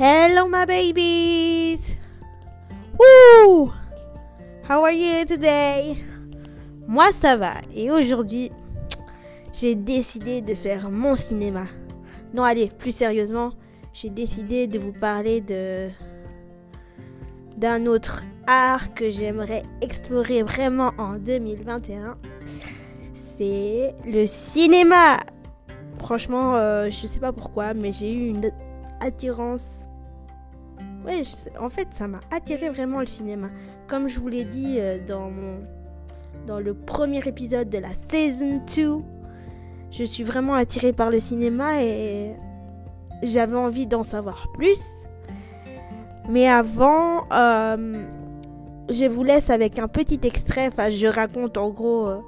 Hello, my babies! Woo! How are you today? Moi, ça va. Et aujourd'hui, j'ai décidé de faire mon cinéma. Non, allez, plus sérieusement, j'ai décidé de vous parler de d'un autre art que j'aimerais explorer vraiment en 2021. C'est le cinéma. Franchement, euh, je sais pas pourquoi, mais j'ai eu une attirance. Ouais, en fait, ça m'a attiré vraiment le cinéma. Comme je vous l'ai dit euh, dans mon dans le premier épisode de la saison 2, je suis vraiment attirée par le cinéma et j'avais envie d'en savoir plus. Mais avant, euh, je vous laisse avec un petit extrait. Enfin, je raconte en gros euh,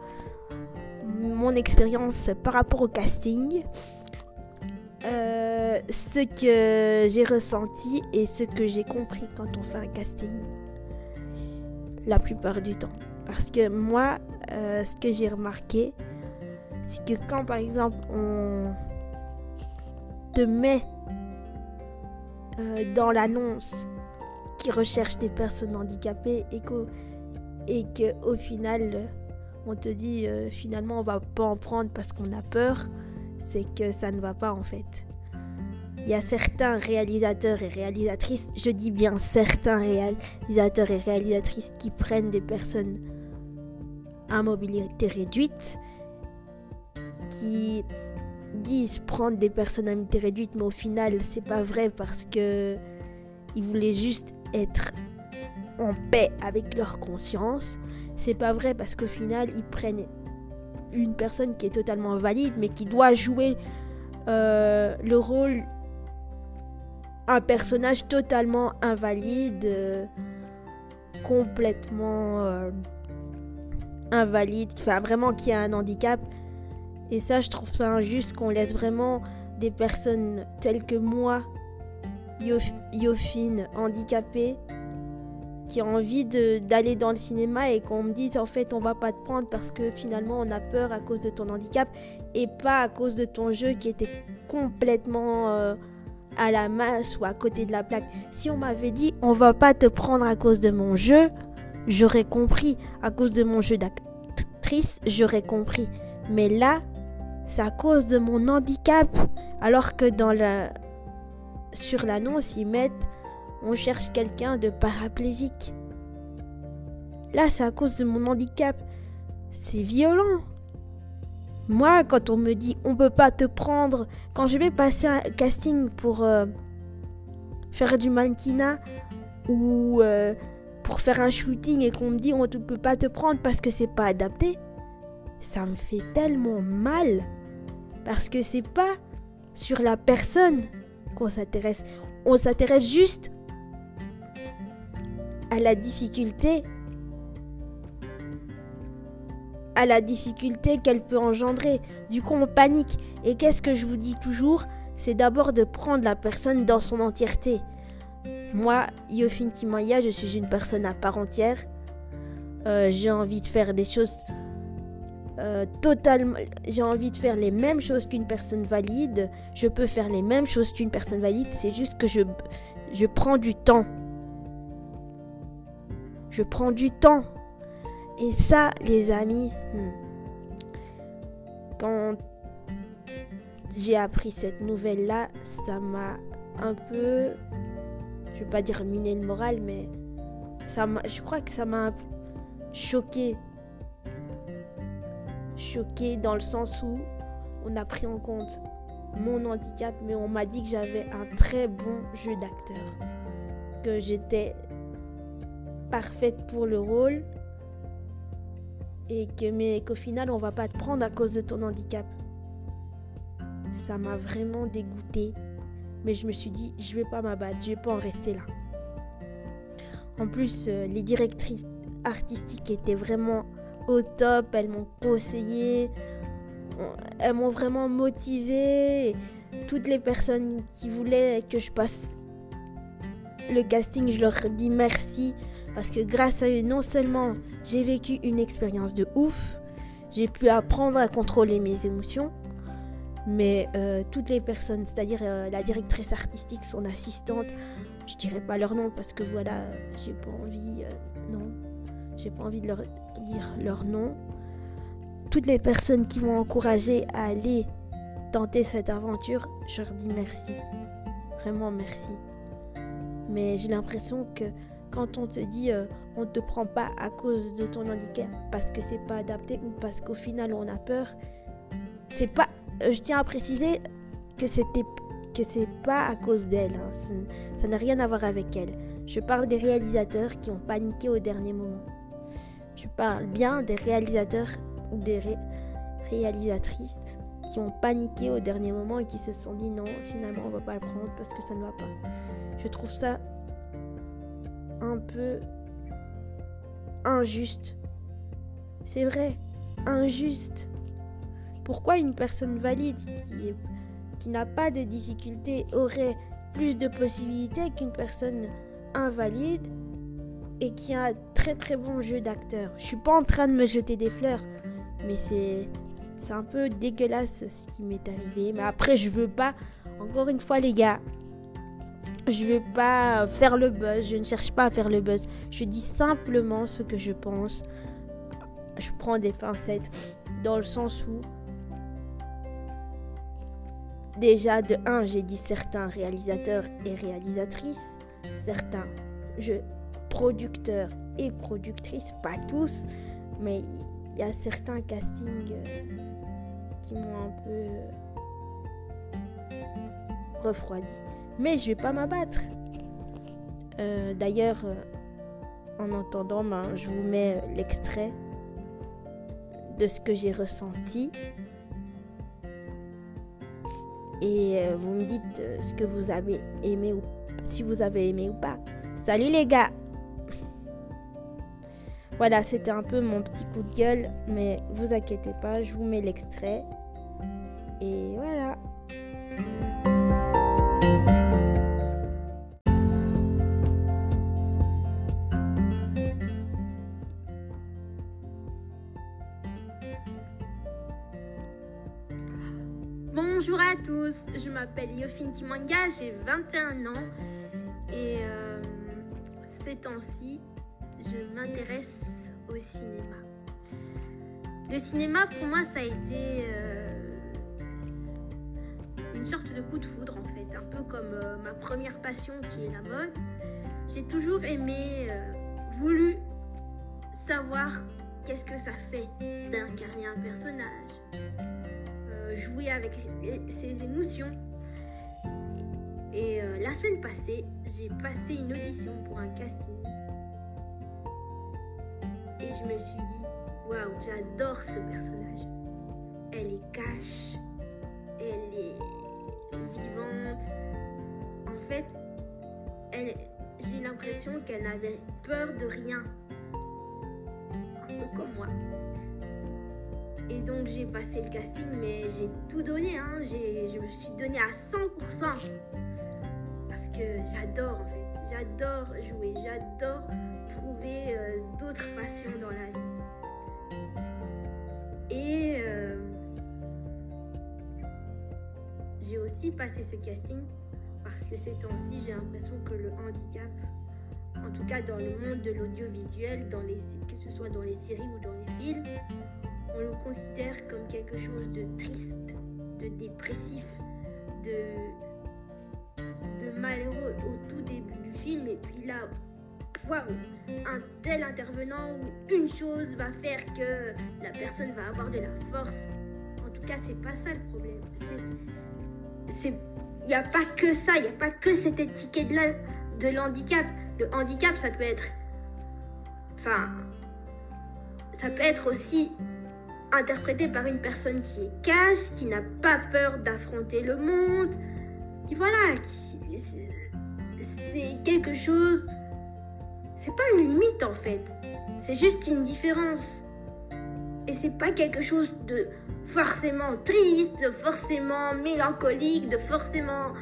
mon expérience par rapport au casting. Euh, ce que j'ai ressenti et ce que j'ai compris quand on fait un casting. La plupart du temps. Parce que moi, ce que j'ai remarqué, c'est que quand par exemple on te met euh, dans l'annonce qui recherche des personnes handicapées et et que au final on te dit euh, finalement on va pas en prendre parce qu'on a peur, c'est que ça ne va pas en fait. Il y a certains réalisateurs et réalisatrices, je dis bien certains réalisateurs et réalisatrices qui prennent des personnes à mobilité réduite qui disent prendre des personnes à mobilité réduite, mais au final, c'est pas vrai parce que ils voulaient juste être en paix avec leur conscience. C'est pas vrai parce qu'au final, ils prennent une personne qui est totalement valide, mais qui doit jouer euh, le rôle un personnage totalement invalide, euh, complètement euh, invalide, enfin vraiment qui a un handicap. Et ça, je trouve ça injuste qu'on laisse vraiment des personnes telles que moi, Yofine, handicapée, qui ont envie d'aller dans le cinéma et qu'on me dise en fait on va pas te prendre parce que finalement on a peur à cause de ton handicap et pas à cause de ton jeu qui était complètement euh, à la masse ou à côté de la plaque. Si on m'avait dit on va pas te prendre à cause de mon jeu, j'aurais compris. À cause de mon jeu d'actrice, j'aurais compris. Mais là, c'est à cause de mon handicap. Alors que dans la... sur l'annonce, ils mettent on cherche quelqu'un de paraplégique. Là, c'est à cause de mon handicap. C'est violent. Moi, quand on me dit on peut pas te prendre, quand je vais passer un casting pour euh, faire du mannequinat ou euh, pour faire un shooting et qu'on me dit on ne peut pas te prendre parce que c'est pas adapté, ça me fait tellement mal. Parce que c'est pas sur la personne qu'on s'intéresse. On s'intéresse juste à la difficulté. À la difficulté qu'elle peut engendrer. Du coup, on panique. Et qu'est-ce que je vous dis toujours? C'est d'abord de prendre la personne dans son entièreté. Moi, Yofin Kimaya, je suis une personne à part entière. Euh, j'ai envie de faire des choses euh, totalement, j'ai envie de faire les mêmes choses qu'une personne valide. Je peux faire les mêmes choses qu'une personne valide. C'est juste que je, je prends du temps. Je prends du temps. Et ça, les amis, hmm, quand j'ai appris cette nouvelle-là, ça m'a un peu, je vais pas dire miné le moral, mais ça je crois que ça m'a choqué. Choquée dans le sens où on a pris en compte mon handicap, mais on m'a dit que j'avais un très bon jeu d'acteur, que j'étais parfaite pour le rôle et que mais qu'au final on va pas te prendre à cause de ton handicap. Ça m'a vraiment dégoûté, mais je me suis dit je vais pas m'abattre, je vais pas en rester là. En plus, euh, les directrices artistiques étaient vraiment au top, elles m'ont conseillé, elles m'ont vraiment motivé. Toutes les personnes qui voulaient que je passe le casting, je leur dis merci parce que grâce à eux, non seulement j'ai vécu une expérience de ouf, j'ai pu apprendre à contrôler mes émotions, Mais euh, toutes les personnes, c'est-à-dire euh, la directrice artistique, son assistante, je dirais pas leur nom parce que voilà, j'ai pas envie, euh, non, j'ai pas envie de leur dire leur nom. Toutes les personnes qui m'ont encouragé à aller tenter cette aventure, je leur dis merci. Vraiment merci. Mais j'ai l'impression que quand on te dit on ne te prend pas à cause de ton handicap parce que c'est pas adapté ou parce qu'au final on a peur, c'est pas euh, je tiens à préciser que c'était que c'est pas à cause d'elle, hein. ça n'a rien à voir avec elle. Je parle des réalisateurs qui ont paniqué au dernier moment. Je parle bien des réalisateurs ou des réalisatrices qui ont paniqué au dernier moment et qui se sont dit non, finalement on va pas le prendre parce que ça ne va pas. Je trouve ça un peu injuste. C'est vrai, injuste. Pourquoi une personne valide qui, qui n'a pas de difficultés aurait plus de possibilités qu'une personne invalide et qui a un très très bon jeu d'acteur Je suis pas en train de me jeter des fleurs, mais c'est c'est un peu dégueulasse ce qui m'est arrivé. Mais après, je veux pas, encore une fois, les gars, je veux pas faire le buzz. Je ne cherche pas à faire le buzz. Je dis simplement ce que je pense. Je prends des pincettes dans le sens où Déjà, de un, j'ai dit certains réalisateurs et réalisatrices, certains jeux producteurs et productrices, pas tous, mais il y a certains castings euh, qui m'ont un peu refroidi. Mais je vais pas m'abattre. Euh, d'ailleurs, euh, en entendant, ben, je vous mets l'extrait de ce que j'ai ressenti et euh, vous me dites ce que vous avez aimé ou si vous avez aimé ou pas. Salut les gars Voilà, c'était un peu mon petit coup de gueule, mais vous inquiétez pas, je vous mets l'extrait. Et voilà. Bonjour à tous, je m'appelle Yofin Kimanga, j'ai 21 ans et euh, ces temps-ci, je m'intéresse au cinéma. Le cinéma pour moi ça a été euh, une sorte de coup de foudre en fait, un peu comme euh, ma première passion qui est la mode. J'ai toujours aimé, voulu savoir qu'est-ce que ça fait d'incarner un personnage jouer avec ses émotions. Et euh, la semaine passée, j'ai passé une audition pour un casting. Et je me suis dit, waouh, j'adore ce personnage. Elle est cash, elle est vivante. En fait, j'ai l'impression qu'elle n'avait peur de rien. Un peu comme moi. Et donc j'ai passé le casting, mais j'ai tout donné. Hein. Je me suis donné à 100%. Parce que j'adore en fait. J'adore jouer. J'adore trouver euh, d'autres passions dans la vie. Et euh, j'ai aussi passé ce casting parce que ces temps-ci, j'ai l'impression que le handicap, en tout cas dans le monde de l'audiovisuel, que ce soit dans les séries ou dans les films, on le considère comme quelque chose de triste, de dépressif, de, malheureux au tout début du film. Et puis là, waouh, un tel intervenant ou une chose va faire que la personne va avoir de la force. En tout cas, c'est pas ça le problème. Il n'y a pas que ça, il n'y a pas que cette étiquette-là de l'handicap. Le handicap, ça peut être, enfin, ça peut être aussi interprété par une personne qui est cash, qui n'a pas peur d'affronter le monde, qui voilà, qui c'est quelque chose. C'est pas une limite en fait, c'est juste une différence. Et c'est pas quelque chose de forcément triste, de forcément mélancolique, de forcément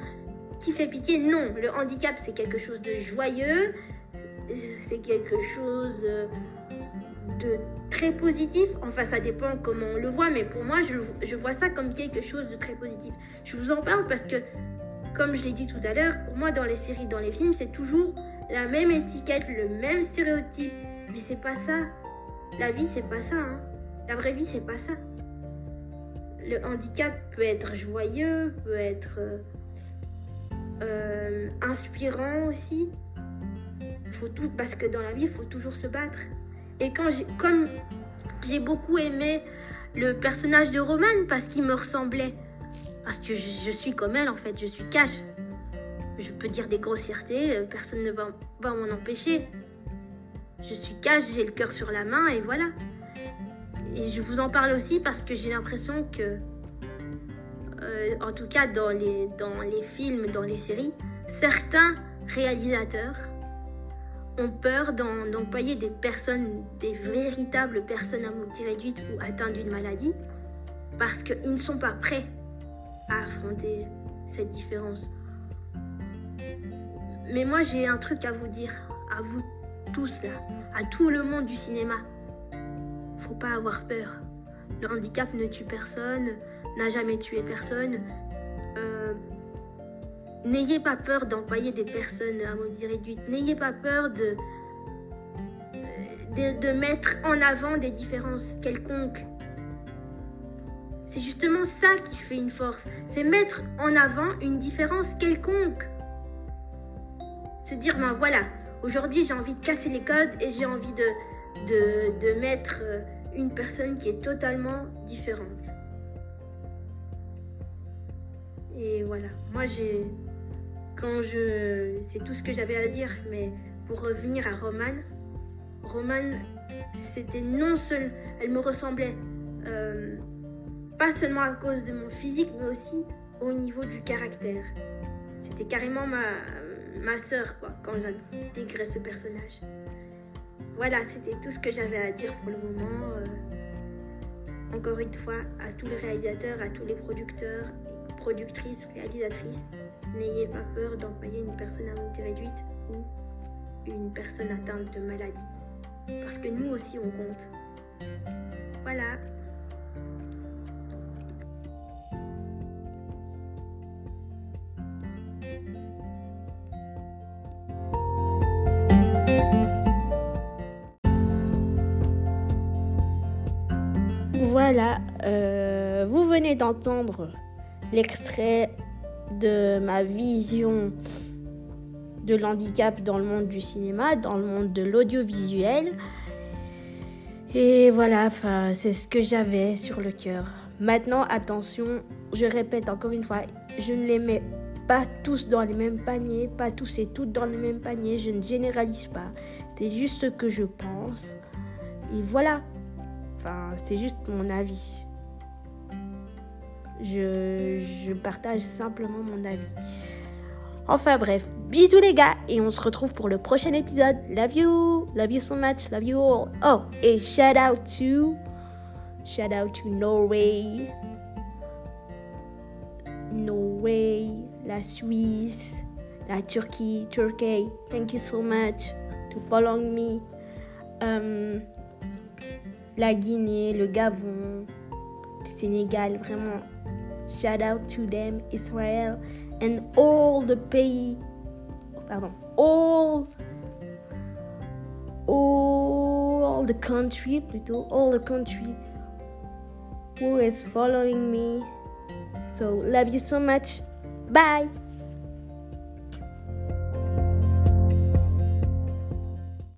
qui fait pitié. Non, le handicap c'est quelque chose de joyeux, c'est quelque chose de très positif. Enfin, ça dépend comment on le voit, mais pour moi, je, je vois ça comme quelque chose de très positif. Je vous en parle parce que, comme je l'ai dit tout à l'heure, pour moi, dans les séries, dans les films, c'est toujours la même étiquette, le même stéréotype. Mais c'est pas ça. La vie, c'est pas ça. Hein. La vraie vie, c'est pas ça. Le handicap peut être joyeux, peut être euh, euh, inspirant aussi. Faut tout, parce que dans la vie, il faut toujours se battre. Et quand comme j'ai beaucoup aimé le personnage de Romane parce qu'il me ressemblait, parce que je, suis comme elle en fait, je suis cash. Je peux dire des grossièretés, euh, personne ne va, va m'en empêcher. Je suis cash, j'ai le cœur sur la main et voilà. Et je vous en parle aussi parce que j'ai l'impression que, euh, en tout cas dans les, dans les films, dans les séries, certains réalisateurs ont peur d'employer des personnes, des véritables personnes à mobilité réduite ou atteintes d'une maladie, parce qu'ils ne sont pas prêts à affronter cette différence. Mais moi j'ai un truc à vous dire, à vous tous là, à tout le monde du cinéma. Faut pas avoir peur. Le handicap ne tue personne, n'a jamais tué personne. Euh, N'ayez pas peur d'employer des personnes à mobilité réduite. N'ayez pas peur de, mettre en avant des différences quelconques. C'est justement ça qui fait une force. C'est mettre en avant une différence quelconque. Se dire, ben voilà, aujourd'hui j'ai envie de casser les codes et j'ai envie de, de, de mettre une personne qui est totalement différente. Et voilà, moi j'ai quand je. C'est tout ce que j'avais à dire, mais pour revenir à Romane, Romane, c'était non seul. Elle me ressemblait, euh, pas seulement à cause de mon physique, mais aussi au niveau du caractère. C'était carrément ma, ma soeur, quoi, quand j'intégrais ce personnage. Voilà, c'était tout ce que j'avais à dire pour le moment. Euh, encore une fois, à tous les réalisateurs, à tous les producteurs, productrices, réalisatrices, N'ayez pas peur d'employer une personne à mobilité réduite ou une personne atteinte de maladie. Parce que nous aussi, on compte. Voilà. Voilà, euh, vous venez d'entendre l'extrait de ma vision de l'handicap dans le monde du cinéma, dans le monde de l'audiovisuel. Et voilà, c'est ce que j'avais sur le cœur. Maintenant, attention, je répète encore une fois, je ne les mets pas tous dans les mêmes paniers, pas tous et toutes dans les mêmes paniers, je ne généralise pas. C'est juste ce que je pense. Et voilà. C'est juste mon avis. Je, partage simplement mon avis. Enfin bref, bisous les gars et on se retrouve pour le prochain épisode. Love you, love you so much, love you all. Oh, et shout out to, shout out to Norway, Norway, la Suisse, la Turquie, Turkey. Thank you so much to following me. Um, la Guinée, le Gabon, le Sénégal, vraiment Shout out to them, Israel, and all the pays, pardon, all, all the country, plutôt, all the country who is following me. So, love you so much. Bye.